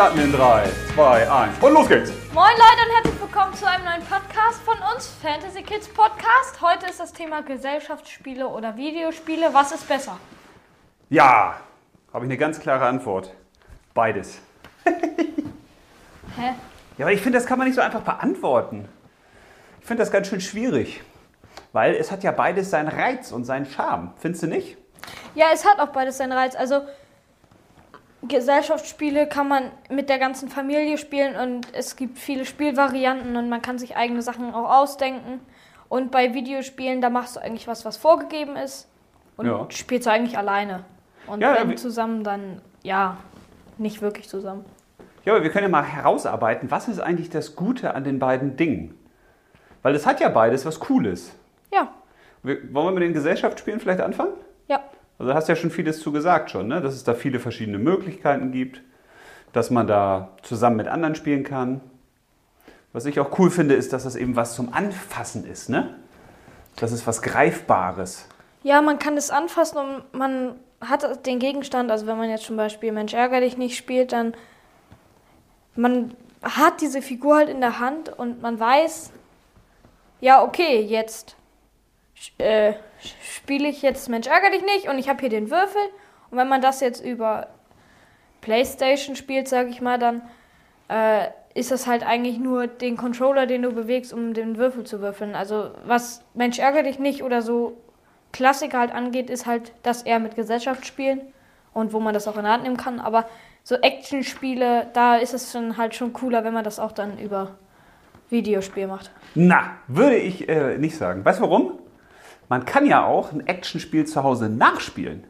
starten in 3, 2, 1 und los geht's. Moin Leute und herzlich willkommen zu einem neuen Podcast von uns, Fantasy Kids Podcast. Heute ist das Thema Gesellschaftsspiele oder Videospiele. Was ist besser? Ja, habe ich eine ganz klare Antwort. Beides. Hä? Ja, aber ich finde, das kann man nicht so einfach beantworten. Ich finde das ganz schön schwierig. Weil es hat ja beides seinen Reiz und seinen Charme. Findest du nicht? Ja, es hat auch beides seinen Reiz. Also Gesellschaftsspiele kann man mit der ganzen Familie spielen und es gibt viele Spielvarianten und man kann sich eigene Sachen auch ausdenken. Und bei Videospielen, da machst du eigentlich was, was vorgegeben ist und Ja. spielst du eigentlich alleine. Und Ja, wenn zusammen, dann ja, nicht wirklich zusammen. Ja, aber wir können ja mal herausarbeiten, was ist eigentlich das Gute an den beiden Dingen? Weil es hat ja beides was Cooles. Ja, Wir, wollen wir mit den Gesellschaftsspielen vielleicht anfangen? Also hast ja schon vieles zu gesagt schon, ne? dass es da viele verschiedene Möglichkeiten gibt, dass man da zusammen mit anderen spielen kann. Was ich auch cool finde, ist, dass das eben was zum Anfassen ist. Ne? Das ist was Greifbares. Ja, man kann es anfassen und man hat den Gegenstand, also wenn man jetzt zum Beispiel Mensch ärger dich nicht spielt, dann man hat diese Figur halt in der Hand und man weiß, ja, okay, jetzt äh, spiele ich jetzt Mensch ärger dich nicht und ich habe hier den Würfel und wenn man das jetzt über Playstation spielt, sage ich mal, dann äh, ist das halt eigentlich nur den Controller, den du bewegst, um den Würfel zu würfeln. Also was Mensch ärger dich nicht oder so Klassiker halt angeht, ist halt das eher mit Gesellschaftsspielen und wo man das auch in der Hand nehmen kann. Aber so Actionspiele, da ist es schon halt schon cooler, wenn man das auch dann über Videospiel macht. Na, würde ich äh, nicht sagen. Weißt du warum? Man kann ja auch ein Actionspiel zu Hause nachspielen.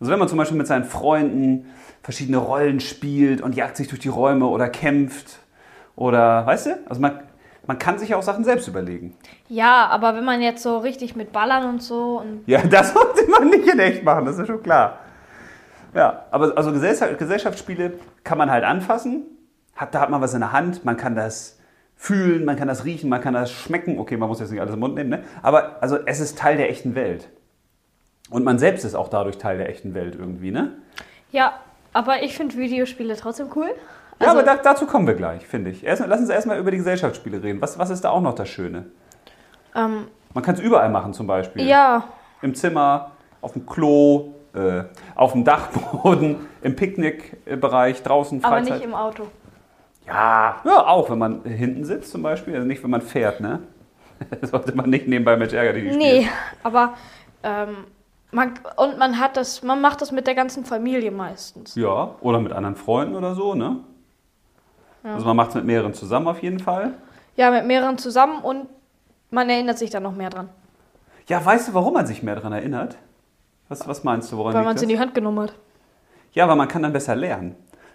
Also wenn man zum Beispiel mit seinen Freunden verschiedene Rollen spielt und jagt sich durch die Räume oder kämpft oder, weißt du? Also man, man kann sich auch Sachen selbst überlegen. Ja, aber wenn man jetzt so richtig mit Ballern und so und Ja, das sollte man nicht in echt machen, das ist schon klar. Ja, aber also Gesellschaft, Gesellschaftsspiele kann man halt anfassen. Hat, da hat man was in der Hand, man kann das fühlen, man kann das riechen, man kann das schmecken. Okay, man muss jetzt nicht alles im Mund nehmen, ne? Aber also es ist Teil der echten Welt. Und man selbst ist auch dadurch Teil der echten Welt irgendwie, ne? ja, aber ich finde Videospiele trotzdem cool. Ja, Also- aber da, dazu kommen wir gleich, finde ich. Erst, lass uns erstmal über die Gesellschaftsspiele reden. Was, was ist da auch noch das Schöne? Ähm, Man kann es überall machen zum Beispiel. ja, im Zimmer, auf dem Klo, äh, auf dem Dachboden, im Picknickbereich, draußen, aber Freizeit. nicht im Auto. Ja, ja, auch wenn man hinten sitzt zum Beispiel, also nicht wenn man fährt, ne? Sollte man nicht nebenbei mit Ärger die Nee, aber ähm, man, und man hat das, man macht das mit der ganzen Familie meistens. Ja, oder mit anderen Freunden oder so, ne? Also man macht es mit mehreren zusammen auf jeden Fall. Ja, mit mehreren zusammen und man erinnert sich dann noch mehr dran. Ja, weißt du, warum man sich mehr daran erinnert? Was, was meinst du, woran Weil man es in die Hand genommen hat. Ja, weil man kann dann besser lernen.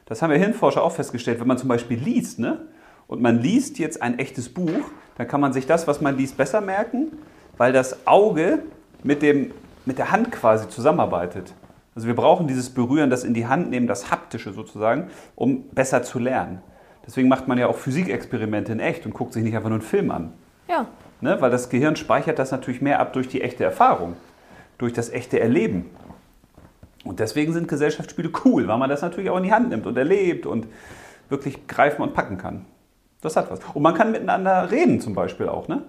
Das haben wir Hirnforscher auch festgestellt. Wenn man zum Beispiel liest, ne? Und man liest jetzt ein echtes Buch, dann kann man sich das, was man liest, besser merken, weil das Auge mit, dem, mit der Hand quasi zusammenarbeitet. Also wir brauchen dieses Berühren, das in die Hand nehmen, das Haptische sozusagen, um besser zu lernen. Deswegen macht man ja auch Physikexperimente in echt und guckt sich nicht einfach nur einen Film an. Ja. Ne? Weil das Gehirn speichert das natürlich mehr ab durch die echte Erfahrung, durch das echte Erleben. Und deswegen sind Gesellschaftsspiele cool, weil man das natürlich auch in die Hand nimmt und erlebt und wirklich greifen und packen kann. Das hat was. Und man kann miteinander reden zum Beispiel auch, ne?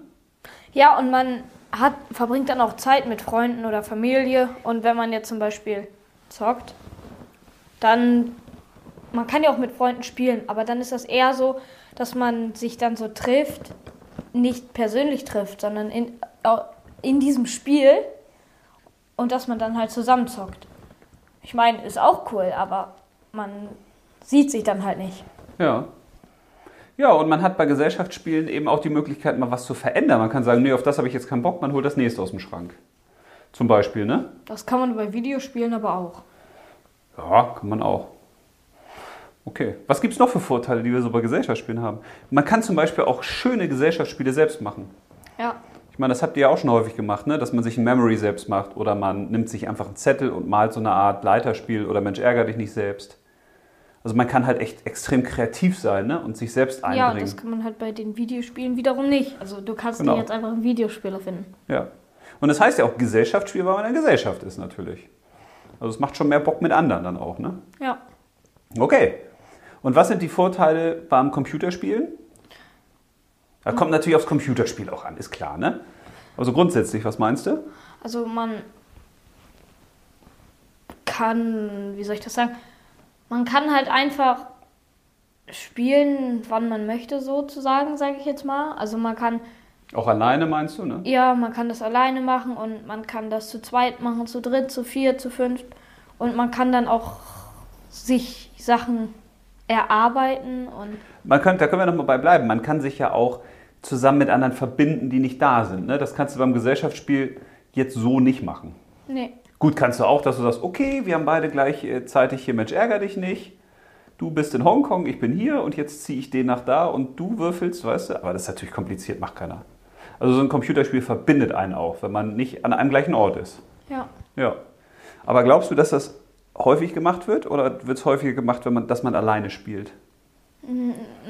Ja, und man hat, verbringt dann auch Zeit mit Freunden oder Familie. Und wenn man jetzt zum Beispiel zockt, dann, man kann ja auch mit Freunden spielen, aber dann ist das eher so, dass man sich dann so trifft, nicht persönlich trifft, sondern in, in diesem Spiel und dass man dann halt zusammen zockt. Ich meine, ist auch cool, aber man sieht sich dann halt nicht. Ja. Ja, und man hat bei Gesellschaftsspielen eben auch die Möglichkeit, mal was zu verändern. Man kann sagen, nee, auf das habe ich jetzt keinen Bock, man holt das nächste aus dem Schrank. Zum Beispiel, ne? Das kann man bei Videospielen aber auch. Ja, kann man auch. Okay. Was gibt es noch für Vorteile, die wir so bei Gesellschaftsspielen haben? Man kann zum Beispiel auch schöne Gesellschaftsspiele selbst machen. Ja. Ich meine, das habt ihr ja auch schon häufig gemacht, ne? dass man sich ein Memory selbst macht oder man nimmt sich einfach einen Zettel und malt so eine Art Leiterspiel oder Mensch, ärger dich nicht selbst. Also man kann halt echt extrem kreativ sein ne? und sich selbst Ja, einbringen. das kann man halt bei den Videospielen wiederum nicht. Also du kannst Genau. dir jetzt einfach einen Videospieler finden. Ja. Und das heißt ja auch Gesellschaftsspiel, weil man in der Gesellschaft ist natürlich. Also es macht schon mehr Bock mit anderen dann auch, ne? Ja. Okay. Und was sind die Vorteile beim Computerspielen? Da kommt natürlich aufs Computerspiel auch an, ist klar, ne? Also grundsätzlich, was meinst du? Also man kann, wie soll ich das sagen? Man kann halt einfach spielen, wann man möchte, sozusagen, sage ich jetzt mal. Also man kann, Auch alleine meinst du, ne? ja, man kann das alleine machen und man kann das zu zweit machen, zu dritt, zu vier, zu fünft. Und man kann dann auch sich Sachen erarbeiten und Man könnte, da können wir noch mal bei bleiben. Man kann sich ja auch zusammen mit anderen verbinden, die nicht da sind. Ne? Das kannst du beim Gesellschaftsspiel jetzt so nicht machen. nee. Gut, kannst du auch, dass du sagst, okay, wir haben beide gleichzeitig hier, Mensch, ärger dich nicht. Du bist in Hongkong, ich bin hier und jetzt ziehe ich den nach da und du würfelst, weißt du? Aber das ist natürlich kompliziert, macht keiner. Also so ein Computerspiel verbindet einen auch, wenn man nicht an einem gleichen Ort ist. Ja. Ja. Aber glaubst du, dass das häufig gemacht wird oder wird es häufiger gemacht, wenn man, dass man alleine spielt?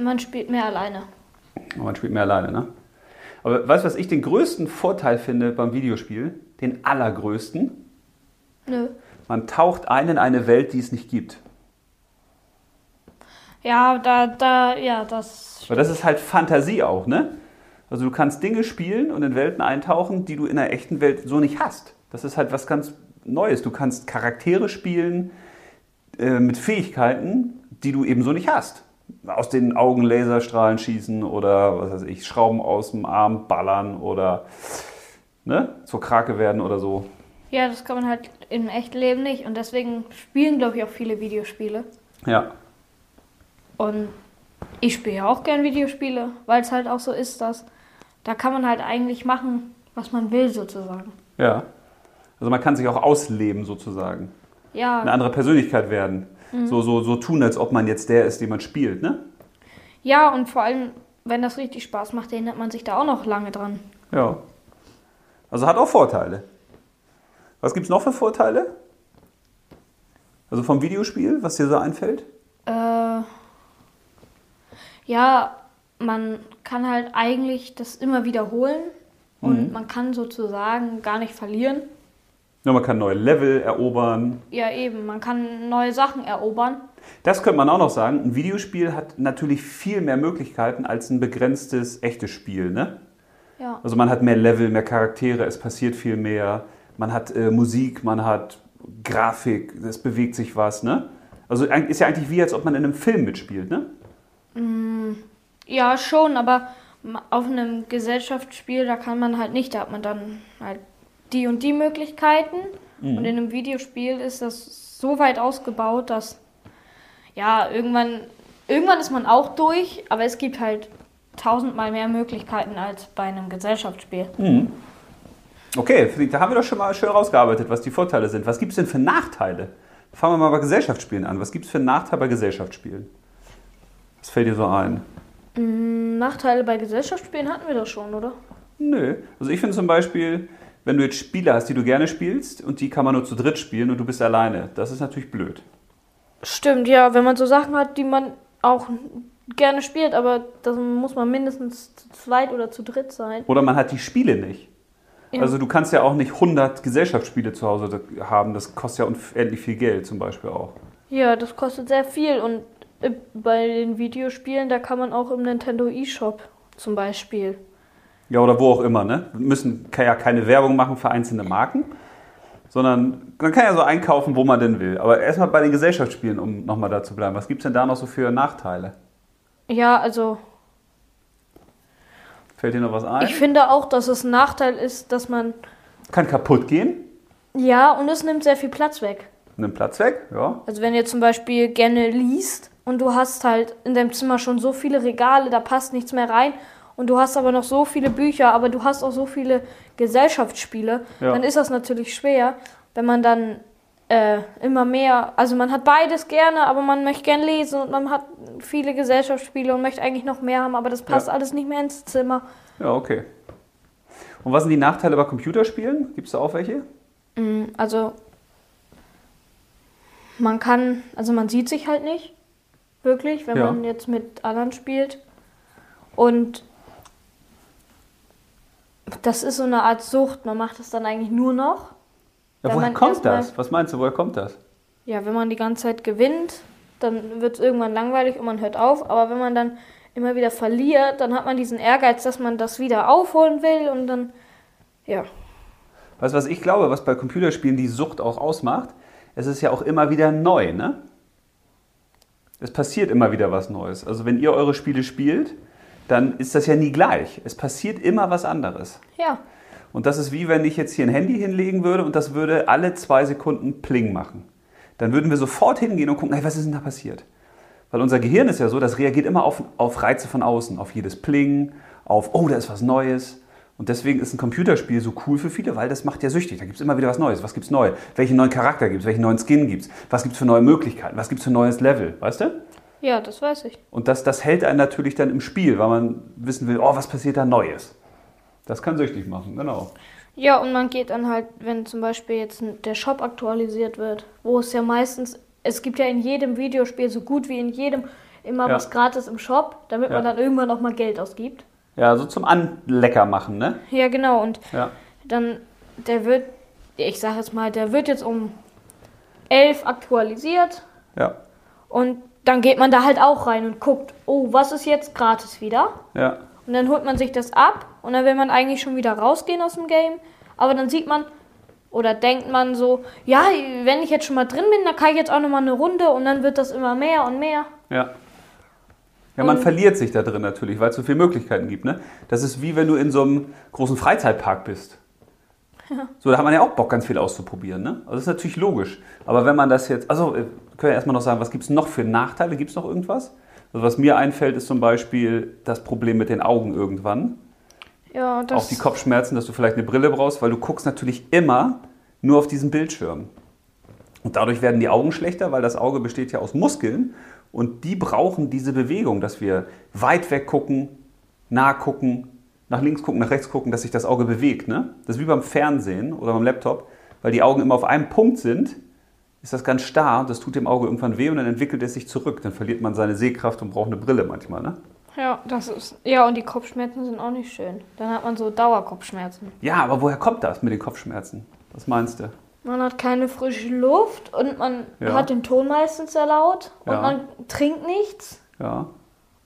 Man spielt mehr alleine. Man spielt mehr alleine, ne? Aber weißt du, was ich den größten Vorteil finde beim Videospiel? Den allergrößten? Nö. Man taucht ein in eine Welt, die es nicht gibt. Ja, da, da, ja, das. Weil das ist halt Fantasie auch, ne? Also du kannst Dinge spielen und in Welten eintauchen, die du in der echten Welt so nicht hast. Das ist halt was ganz Neues. Du kannst Charaktere spielen äh, mit Fähigkeiten, die du eben so nicht hast. Aus den Augen Laserstrahlen schießen oder was weiß ich, Schrauben aus dem Arm ballern oder ne, zur Krake werden oder so. Ja, das kann man halt im echten Leben nicht. Und deswegen spielen, glaube ich, auch viele Videospiele. Ja, Und ich spiele ja auch gern Videospiele, weil es halt auch so ist, dass da kann man halt eigentlich machen, was man will, sozusagen. ja. Also man kann sich auch ausleben sozusagen. Ja, Eine andere Persönlichkeit werden. So, so, so tun, als ob man jetzt der ist, den man spielt, ne? ja, und vor allem, wenn das richtig Spaß macht, erinnert man sich da auch noch lange dran. Ja. Also hat auch Vorteile. Was gibt es noch für Vorteile? Also vom Videospiel, was dir so einfällt? Äh, ja, man kann halt eigentlich das immer wiederholen und man kann sozusagen gar nicht verlieren. Ja, man kann neue Level erobern. Ja, eben, man kann neue Sachen erobern. Das könnte man auch noch sagen. Ein Videospiel hat natürlich viel mehr Möglichkeiten als ein begrenztes echtes Spiel. Ne? Ja, Also man hat mehr Level, mehr Charaktere, es passiert viel mehr. Man hat äh, Musik, man hat Grafik, es bewegt sich was. Ne? Also ist ja eigentlich wie, als ob man in einem Film mitspielt. Ne? ja schon, aber auf einem Gesellschaftsspiel, da kann man halt nicht, da hat man dann halt die und die Möglichkeiten. Und in einem Videospiel ist das so weit ausgebaut, dass ja, irgendwann, irgendwann ist man auch durch, aber es gibt halt tausendmal mehr Möglichkeiten als bei einem Gesellschaftsspiel. Okay, Philipp, da haben wir doch schon mal schön rausgearbeitet, was die Vorteile sind. Was gibt es denn für Nachteile? Fangen wir mal bei Gesellschaftsspielen an. Was gibt es für Nachteile bei Gesellschaftsspielen? Was fällt dir so ein? Nachteile bei Gesellschaftsspielen hatten wir doch schon, oder? Nö. Also ich finde zum Beispiel, wenn du jetzt Spiele hast, die du gerne spielst und die kann man nur zu dritt spielen und du bist alleine, das ist natürlich blöd. Stimmt, ja, wenn man so Sachen hat, die man auch gerne spielt, aber da muss man mindestens zu zweit oder zu dritt sein. Oder man hat die Spiele nicht. Ja. Also du kannst ja auch nicht 100 Gesellschaftsspiele zu Hause haben, das kostet ja unendlich viel Geld zum Beispiel auch. Ja, das kostet sehr viel und äh, bei den Videospielen, da kann man auch im Nintendo eShop zum Beispiel. Ja, oder wo auch immer, ne? Wir müssen kann ja keine Werbung machen für einzelne Marken, sondern man kann ja so einkaufen, wo man denn will. Aber erstmal bei den Gesellschaftsspielen, um nochmal da zu bleiben. Was gibt es denn da noch so für Nachteile? Ja, also Fällt dir noch was ein? ich finde auch, dass es ein Nachteil ist, dass man. kann kaputt gehen, Ja, und es nimmt sehr viel Platz weg. nimmt Platz weg, ja. Also wenn ihr zum Beispiel gerne liest und du hast halt in deinem Zimmer schon so viele Regale, da passt nichts mehr rein und du hast aber noch so viele Bücher, aber du hast auch so viele Gesellschaftsspiele, Ja. dann ist das natürlich schwer, wenn man dann äh, immer mehr, also man hat beides gerne, aber man möchte gern lesen und man hat viele Gesellschaftsspiele und möchte eigentlich noch mehr haben, aber das passt Ja. alles nicht mehr ins Zimmer. Ja, okay. Und was sind die Nachteile bei Computerspielen? Gibt es da auch welche? Mm, Also man kann, also man sieht sich halt nicht wirklich, wenn Ja. man jetzt mit anderen spielt. Und das ist so eine Art Sucht. Man macht es dann eigentlich nur noch. Ja, woher man kommt das? Was meinst du, woher kommt das? Ja, wenn man die ganze Zeit gewinnt, dann wird es irgendwann langweilig und man hört auf. Aber wenn man dann immer wieder verliert, dann hat man diesen Ehrgeiz, dass man das wieder aufholen will und dann, ja. Weißt du, was ich glaube, was bei Computerspielen die Sucht auch ausmacht? Es ist ja auch immer wieder neu, ne? Es passiert immer wieder was Neues. Also wenn ihr eure Spiele spielt, dann ist das ja nie gleich. Es passiert immer was anderes. Ja. Und das ist wie wenn ich jetzt hier ein Handy hinlegen würde und das würde alle zwei Sekunden Pling machen. Dann würden wir sofort hingehen und gucken, hey, was ist denn da passiert? Weil unser Gehirn ist ja so, das reagiert immer auf, auf Reize von außen, auf jedes Pling, auf, oh, da ist was Neues. Und deswegen ist ein Computerspiel so cool für viele, weil das macht ja süchtig. Da gibt es immer wieder was Neues. Was gibt es neu? Welchen neuen Charakter gibt es? Welchen neuen Skin gibt es? Was gibt es für neue Möglichkeiten? Was gibt es für ein neues Level? Weißt du? Ja, das weiß ich. Und das, das hält einen natürlich dann im Spiel, weil man wissen will, oh, was passiert da Neues? Das kann süchtig machen, genau. Ja, und man geht dann halt, wenn zum Beispiel jetzt der Shop aktualisiert wird, wo es ja meistens, es gibt ja in jedem Videospiel so gut wie in jedem immer Ja. was gratis im Shop, damit man Ja. dann irgendwann auch mal Geld ausgibt. Ja, so zum Anlecker machen, ne? Ja, genau. Und Ja. dann, der wird, ich sage jetzt mal, der wird jetzt um 11 aktualisiert Ja. und dann geht man da halt auch rein und guckt, oh, was ist jetzt gratis wieder? Ja. Und dann holt man sich das ab und dann will man eigentlich schon wieder rausgehen aus dem Game. Aber dann sieht man oder denkt man so, ja, wenn ich jetzt schon mal drin bin, dann kann ich jetzt auch noch mal eine Runde und dann wird das immer mehr und mehr. Ja. Ja, man Und- verliert sich da drin natürlich, weil es so viele Möglichkeiten gibt. Ne? Das ist wie wenn du in so einem großen Freizeitpark bist. So, da hat man ja auch Bock, ganz viel auszuprobieren. Ne? Also das ist natürlich logisch. Aber wenn man das jetzt, also äh, können wir erstmal noch sagen, was gibt es noch für Nachteile? Gibt es noch irgendwas? Also was mir einfällt, ist zum Beispiel das Problem mit den Augen irgendwann. Ja, das Auch die Kopfschmerzen, dass du vielleicht eine Brille brauchst, weil du guckst natürlich immer nur auf diesen Bildschirm. Und dadurch werden die Augen schlechter, weil das Auge besteht ja aus Muskeln und die brauchen diese Bewegung, dass wir weit weg gucken, nah gucken, nach links gucken, nach rechts gucken, dass sich das Auge bewegt. Ne? Das ist wie beim Fernsehen oder beim Laptop, weil die Augen immer auf einem Punkt sind, ist das ganz starr und das tut dem Auge irgendwann weh und dann entwickelt es sich zurück. Dann verliert man seine Sehkraft und braucht eine Brille manchmal. Ne? ja, das ist ja und die Kopfschmerzen sind auch nicht schön. Dann hat man so Dauerkopfschmerzen. Ja, aber woher kommt das mit den Kopfschmerzen? Was meinst du? Man hat keine frische Luft und man Ja. hat den Ton meistens sehr laut und Ja. man trinkt nichts Ja.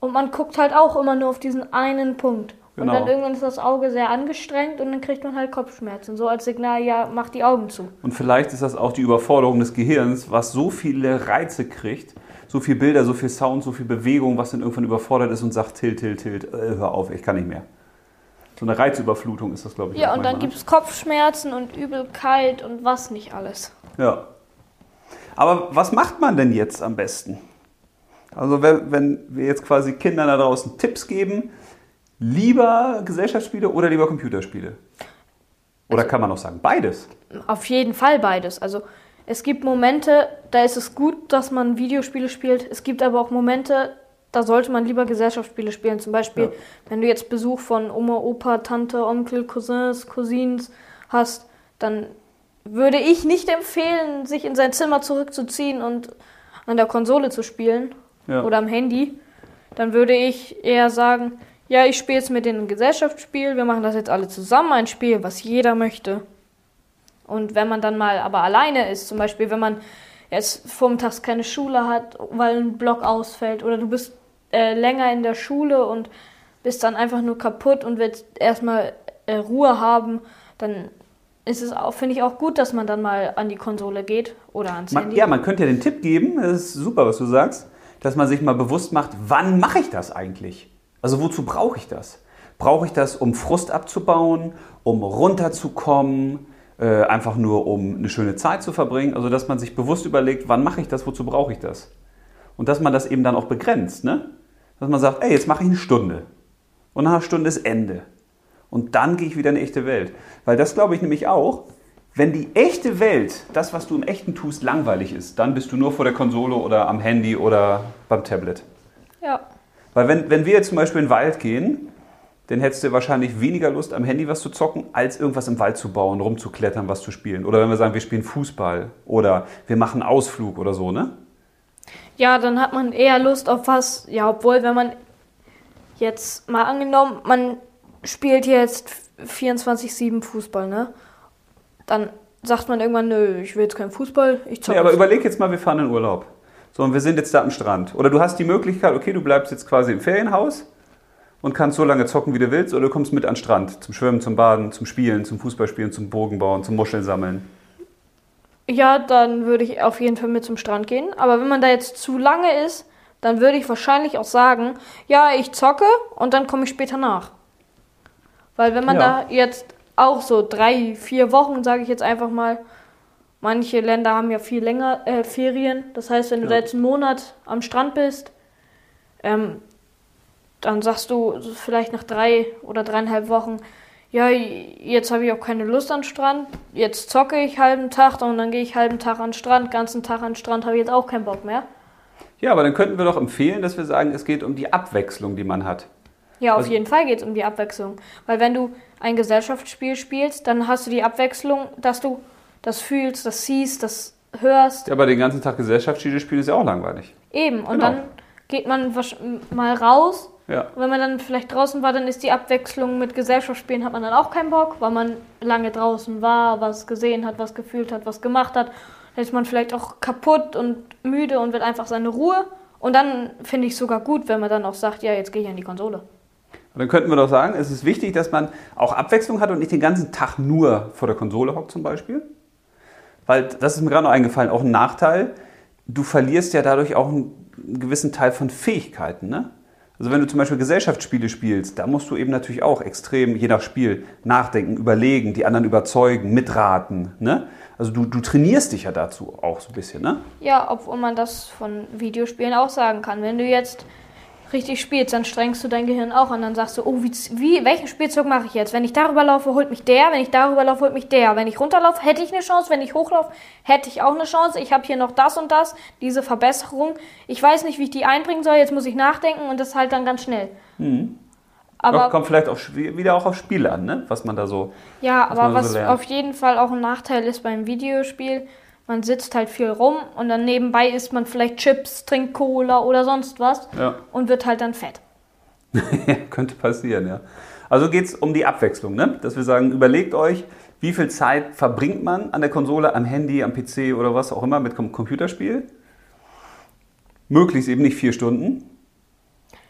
und man guckt halt auch immer nur auf diesen einen Punkt. Und Genau. dann irgendwann ist das Auge sehr angestrengt und dann kriegt man halt Kopfschmerzen. So als Signal, ja, mach die Augen zu. Und vielleicht ist das auch die Überforderung des Gehirns, was so viele Reize kriegt, so viele Bilder, so viel Sound, so viel Bewegung, was dann irgendwann überfordert ist und sagt, tilt, tilt, tilt, äh, hör auf, ich kann nicht mehr. So eine Reizüberflutung ist das, glaube ich. Ja, und dann manchmal, gibt es Kopfschmerzen und Übelkeit und was nicht alles. ne? Ja. Aber was macht man denn jetzt am besten? Also wenn, wenn wir jetzt quasi Kindern da draußen Tipps geben, lieber Gesellschaftsspiele oder lieber Computerspiele? Oder Also kann man auch sagen, beides? Auf jeden Fall beides. Also es gibt Momente, da ist es gut, dass man Videospiele spielt. Es gibt aber auch Momente, da sollte man lieber Gesellschaftsspiele spielen. Zum Beispiel, Ja. wenn du jetzt Besuch von Oma, Opa, Tante, Onkel, Cousins, Cousins hast, dann würde ich nicht empfehlen, sich in sein Zimmer zurückzuziehen und an der Konsole zu spielen Ja. oder am Handy. Dann würde ich eher sagen, ja, ich spiele jetzt mit denen ein Gesellschaftsspiel, wir machen das jetzt alle zusammen, ein Spiel, was jeder möchte. Und wenn man dann mal aber alleine ist, zum Beispiel, wenn man jetzt vormittags keine Schule hat, weil ein Block ausfällt, oder du bist äh, länger in der Schule und bist dann einfach nur kaputt und willst erstmal äh, Ruhe haben, dann ist es auch, finde ich auch gut, dass man dann mal an die Konsole geht oder ans Man, Handy. ja, man könnte ja den Tipp geben, das ist super, was du sagst, dass man sich mal bewusst macht, wann mache ich das eigentlich? Also wozu brauche ich das? Brauche ich das, um Frust abzubauen, um runterzukommen, äh, einfach nur um eine schöne Zeit zu verbringen? Also dass man sich bewusst überlegt, wann mache ich das, wozu brauche ich das? Und dass man das eben dann auch begrenzt, ne? Dass man sagt, ey, jetzt mache ich eine Stunde. Und nach einer Stunde ist Ende. Und dann gehe ich wieder in die echte Welt. Weil das glaube ich nämlich auch, wenn die echte Welt, das, was du im Echten tust, langweilig ist, dann bist du nur vor der Konsole oder am Handy oder beim Tablet. Ja. Weil wenn, wenn wir jetzt zum Beispiel in den Wald gehen, dann hättest du wahrscheinlich weniger Lust, am Handy was zu zocken, als irgendwas im Wald zu bauen, rumzuklettern, was zu spielen. Oder wenn wir sagen, wir spielen Fußball oder wir machen Ausflug oder so, ne? Ja, dann hat man eher Lust auf was. Ja, obwohl, wenn man jetzt mal angenommen, man spielt jetzt 24-7 Fußball, ne? Dann sagt man irgendwann, nö, ich will jetzt keinen Fußball, ich zocke. Nee, aber überleg jetzt mal, wir fahren in Urlaub. Sondern wir sind jetzt da am Strand. Oder du hast die Möglichkeit, okay, du bleibst jetzt quasi im Ferienhaus und kannst so lange zocken, wie du willst, oder du kommst mit an den Strand zum Schwimmen, zum Baden, zum Spielen, zum Fußballspielen, zum Bogenbauen, zum Muscheln sammeln. Ja, dann würde ich auf jeden Fall mit zum Strand gehen. Aber wenn man da jetzt zu lange ist, dann würde ich wahrscheinlich auch sagen, ja, ich zocke und dann komme ich später nach. Weil wenn man Ja. da jetzt auch so drei, vier Wochen, sage ich jetzt einfach mal, manche Länder haben ja viel länger äh, Ferien. Das heißt, wenn du Ja. da jetzt einen Monat am Strand bist, ähm, dann sagst du vielleicht nach drei oder dreieinhalb Wochen, ja, jetzt habe ich auch keine Lust an den Strand, jetzt zocke ich halben Tag und dann gehe ich halben Tag an Strand, ganzen Tag an Strand, habe ich jetzt auch keinen Bock mehr. Ja, aber dann könnten wir doch empfehlen, dass wir sagen, es geht um die Abwechslung, die man hat. Ja, auf Also- jeden Fall geht es um die Abwechslung. Weil wenn du ein Gesellschaftsspiel spielst, dann hast du die Abwechslung, dass du das fühlst, das siehst, das hörst. Ja, aber den ganzen Tag Gesellschaftsspiele spielen ist ja auch langweilig. Eben. Und Genau. dann geht man mal raus. Ja. Wenn man dann vielleicht draußen war, dann ist die Abwechslung mit Gesellschaftsspielen, hat man dann auch keinen Bock, weil man lange draußen war, was gesehen hat, was gefühlt hat, was gemacht hat. Dann ist man vielleicht auch kaputt und müde und will einfach seine Ruhe. Und dann finde ich es sogar gut, wenn man dann auch sagt, ja, jetzt gehe ich an die Konsole. Und dann könnten wir doch sagen, es ist wichtig, dass man auch Abwechslung hat und nicht den ganzen Tag nur vor der Konsole hockt zum Beispiel. Weil, das ist mir gerade noch eingefallen, auch ein Nachteil, du verlierst ja dadurch auch einen gewissen Teil von Fähigkeiten. Ne? Also wenn du zum Beispiel Gesellschaftsspiele spielst, da musst du eben natürlich auch extrem, je nach Spiel, nachdenken, überlegen, die anderen überzeugen, mitraten. Ne? Also du, du trainierst dich ja dazu auch so ein bisschen. Ne? Ja, obwohl man das von Videospielen auch sagen kann. Wenn du jetzt richtig spielst, dann strengst du dein Gehirn auch an. Dann sagst du, oh, wie, wie welchen Spielzug mache ich jetzt? Wenn ich darüber laufe, holt mich der. Wenn ich darüber laufe, holt mich der. Wenn ich runterlaufe, hätte ich eine Chance. Wenn ich hochlaufe, hätte ich auch eine Chance. Ich habe hier noch das und das, diese Verbesserung. Ich weiß nicht, wie ich die einbringen soll. Jetzt muss ich nachdenken und das halt dann ganz schnell. Aber kommt vielleicht auch wieder auch auf Spiele an, ne? was man da so. Ja, aber so was auf jeden Fall auch ein Nachteil ist beim Videospiel, man sitzt halt viel rum und dann nebenbei isst man vielleicht Chips, trinkt Cola oder sonst was Ja. und wird halt dann fett. Ja, könnte passieren, ja. Also geht es um die Abwechslung, ne? dass wir sagen, überlegt euch, wie viel Zeit verbringt man an der Konsole, am Handy, am PC oder was auch immer mit dem Computerspiel. Möglichst eben nicht vier Stunden,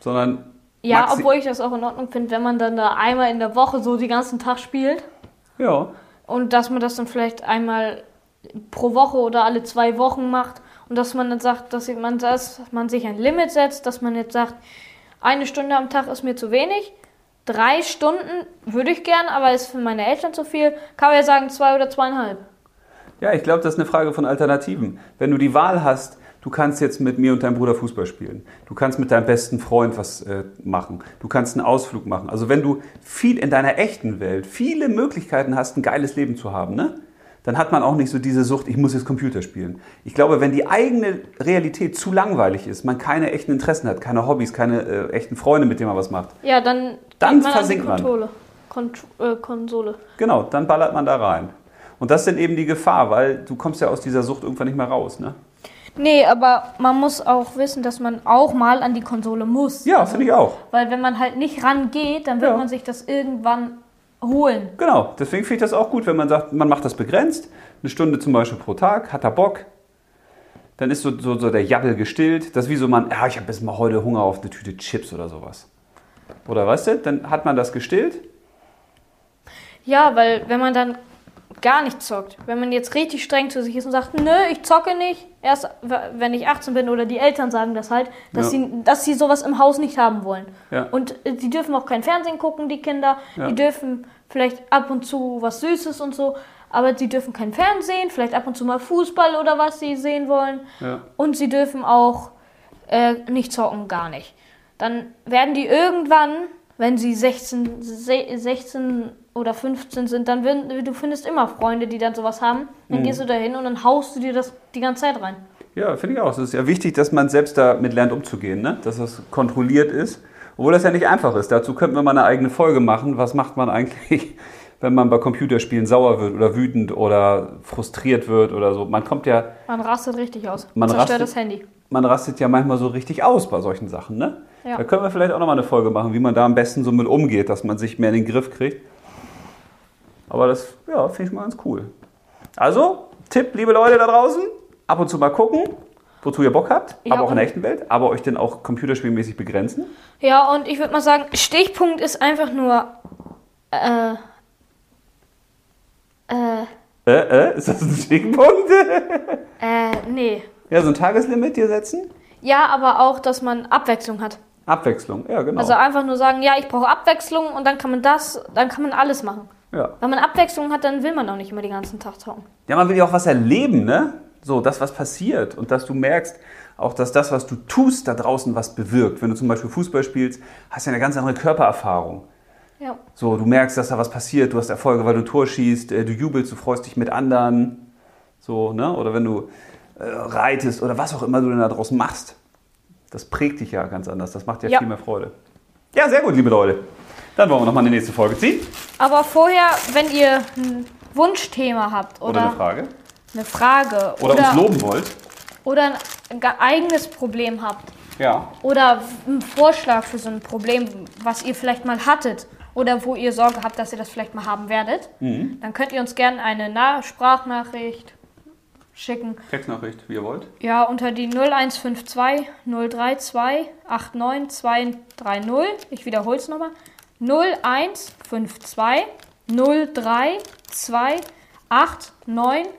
sondern Ja, obwohl ich das auch in Ordnung finde, wenn man dann da einmal in der Woche so den ganzen Tag spielt Ja, und dass man das dann vielleicht einmal pro Woche oder alle zwei Wochen macht und dass man dann sagt, dass man, dass man sich ein Limit setzt, dass man jetzt sagt, eine Stunde am Tag ist mir zu wenig, drei Stunden würde ich gern, aber ist für meine Eltern zu viel, kann man ja sagen zwei oder zweieinhalb. Ja, ich glaube, das ist eine Frage von Alternativen. Wenn du die Wahl hast, du kannst jetzt mit mir und deinem Bruder Fußball spielen. Du kannst mit deinem besten Freund was äh, machen. Du kannst einen Ausflug machen. Also wenn du viel in deiner echten Welt viele Möglichkeiten hast, ein geiles Leben zu haben, ne? Dann hat man auch nicht so diese Sucht, ich muss jetzt Computer spielen. Ich glaube, wenn die eigene Realität zu langweilig ist, man keine echten Interessen hat, keine Hobbys, keine äh, echten Freunde, mit denen man was macht, Ja, dann, Dann man versinkt man. an die Konsole. Kont äh, Konsole. genau, dann ballert man da rein. Und das ist dann eben die Gefahr, weil du kommst ja aus dieser Sucht irgendwann nicht mehr raus. Ne? Nee, aber man muss auch wissen, dass man auch mal an die Konsole muss. Ja, finde ich auch. Weil wenn man halt nicht rangeht, dann wird Ja. man sich das irgendwann holen. Genau, deswegen finde ich das auch gut, wenn man sagt, man macht das begrenzt, eine Stunde zum Beispiel pro Tag, hat er Bock, dann ist so, so, so der Jabbel gestillt. Das ist wie so man, ja, ich habe jetzt mal heute Hunger auf eine Tüte Chips oder sowas. Oder weißt du, dann hat man das gestillt. Ja, weil wenn man dann gar nicht zockt, wenn man jetzt richtig streng zu sich ist und sagt, nö, ich zocke nicht, erst wenn ich 18 bin oder die Eltern sagen das halt, dass, Ja. sie, dass sie sowas im Haus nicht haben wollen. Ja. Und äh, die dürfen auch kein Fernsehen gucken, die Kinder. Ja. Die dürfen vielleicht ab und zu was Süßes und so, aber sie dürfen kein Fernsehen, vielleicht ab und zu mal Fußball oder was sie sehen wollen. Ja. Und sie dürfen auch äh, nicht zocken, gar nicht. Dann werden die irgendwann, wenn sie 16, se- 16 oder 15 sind, dann werden, du findest immer Freunde, die dann sowas haben. Dann gehst du dahin und dann haust du dir das die ganze Zeit rein. Ja, finde ich auch. Es ist ja wichtig, dass man selbst damit lernt umzugehen, ne? dass das kontrolliert ist. Obwohl das ja nicht einfach ist. Dazu könnten wir mal eine eigene Folge machen. Was macht man eigentlich, wenn man bei Computerspielen sauer wird oder wütend oder frustriert wird oder so? Man kommt ja Man rastet richtig aus. Man zerstört rastet- das Handy. man rastet ja manchmal so richtig aus bei solchen Sachen, ne? Ja. Da können wir vielleicht auch nochmal eine Folge machen, wie man da am besten so mit umgeht, dass man sich mehr in den Griff kriegt. Aber das, ja, finde ich mal ganz cool. Also, Tipp, liebe Leute da draußen, ab und zu mal gucken, wozu ihr Bock habt, Ja, aber auch in der echten Welt, aber euch dann auch computerspielmäßig begrenzen. Ja, und ich würde mal sagen, Stichpunkt ist einfach nur. Äh. Äh. Äh, äh, ist das ein Stichpunkt? Äh, nee. ja, so ein Tageslimit dir setzen? Ja, aber auch, dass man Abwechslung hat. Abwechslung, ja, genau. Also einfach nur sagen, ja, ich brauche Abwechslung und dann kann man das, dann kann man alles machen. ja. Wenn man Abwechslung hat, dann will man auch nicht immer den ganzen Tag zocken. ja, man will ja auch was erleben, ne? So, das, was passiert und dass du merkst, auch dass das, was du tust, da draußen was bewirkt. Wenn du zum Beispiel Fußball spielst, hast du ja eine ganz andere Körpererfahrung. Ja. So, du merkst, dass da was passiert, du hast Erfolge, weil du Tor schießt, äh, du jubelst, du freust dich mit anderen. So, ne? Oder wenn du äh, reitest oder was auch immer du denn da draußen machst. Das prägt dich ja ganz anders. Das macht ja, Ja. viel mehr Freude. Ja, sehr gut, liebe Leute. Dann wollen wir nochmal eine nächste Folge ziehen. Aber vorher, wenn ihr ein Wunschthema habt Oder, oder, eine Frage. Eine Frage Oder, uns loben wollt. oder ein ge- eigenes Problem habt Ja. oder einen Vorschlag für so ein Problem, was ihr vielleicht mal hattet oder wo ihr Sorge habt, dass ihr das vielleicht mal haben werdet, Mhm. dann könnt ihr uns gerne eine Na Sprachnachricht schicken. Textnachricht, wie ihr wollt. Ja, unter die 0152 032 89230. Ich wiederhole es nochmal. 0152 032 89230.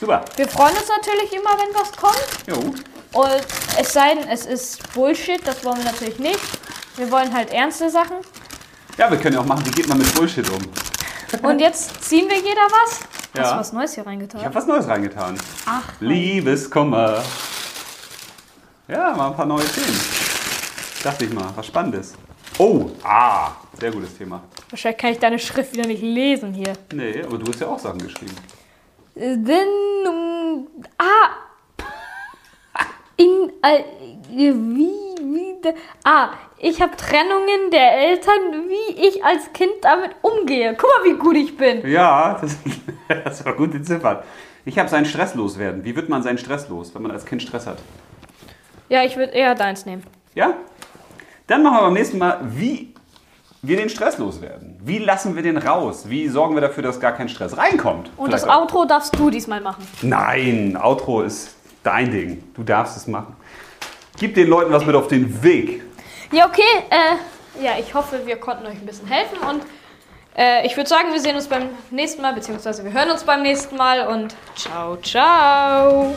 Super. Wir freuen uns natürlich immer, wenn was kommt. Jo. Und es sei denn, es ist Bullshit, das wollen wir natürlich nicht. Wir wollen halt ernste Sachen. Ja, wir können ja auch machen, wie geht man mit Bullshit um? Und jetzt ziehen wir jeder was. Hast Ja. du was Neues hier reingetan? Ich habe was Neues reingetan. Ach, Liebeskummer. Ja, mal ein paar neue Themen. Dachte ich mal, was Spannendes. Oh, ah, sehr gutes Thema. wahrscheinlich kann ich deine Schrift wieder nicht lesen hier. Nee, aber du hast ja auch Sachen geschrieben. Denn, um, ah, in, äh, wie, wie, de, ah, ich habe Trennungen der Eltern, wie ich als Kind damit umgehe. Guck mal, wie gut ich bin. Ja, das, das war gut entziffert. Ich habe seinen Stress loswerden. Wie wird man seinen Stress los, wenn man als Kind Stress hat? Ja, ich würde eher deins nehmen. Ja? Dann machen wir beim nächsten Mal, wie wir den Stress loswerden. Wie lassen wir den raus? Wie sorgen wir dafür, dass gar kein Stress reinkommt? Und Vielleicht das auch- Outro darfst du diesmal machen. Nein, Outro ist dein Ding. Du darfst es machen. Gib den Leuten was mit auf den Weg. Ja, okay. Äh, ja, ich hoffe, wir konnten euch ein bisschen helfen und äh, ich würde sagen, wir sehen uns beim nächsten Mal, beziehungsweise wir hören uns beim nächsten Mal und ciao, ciao.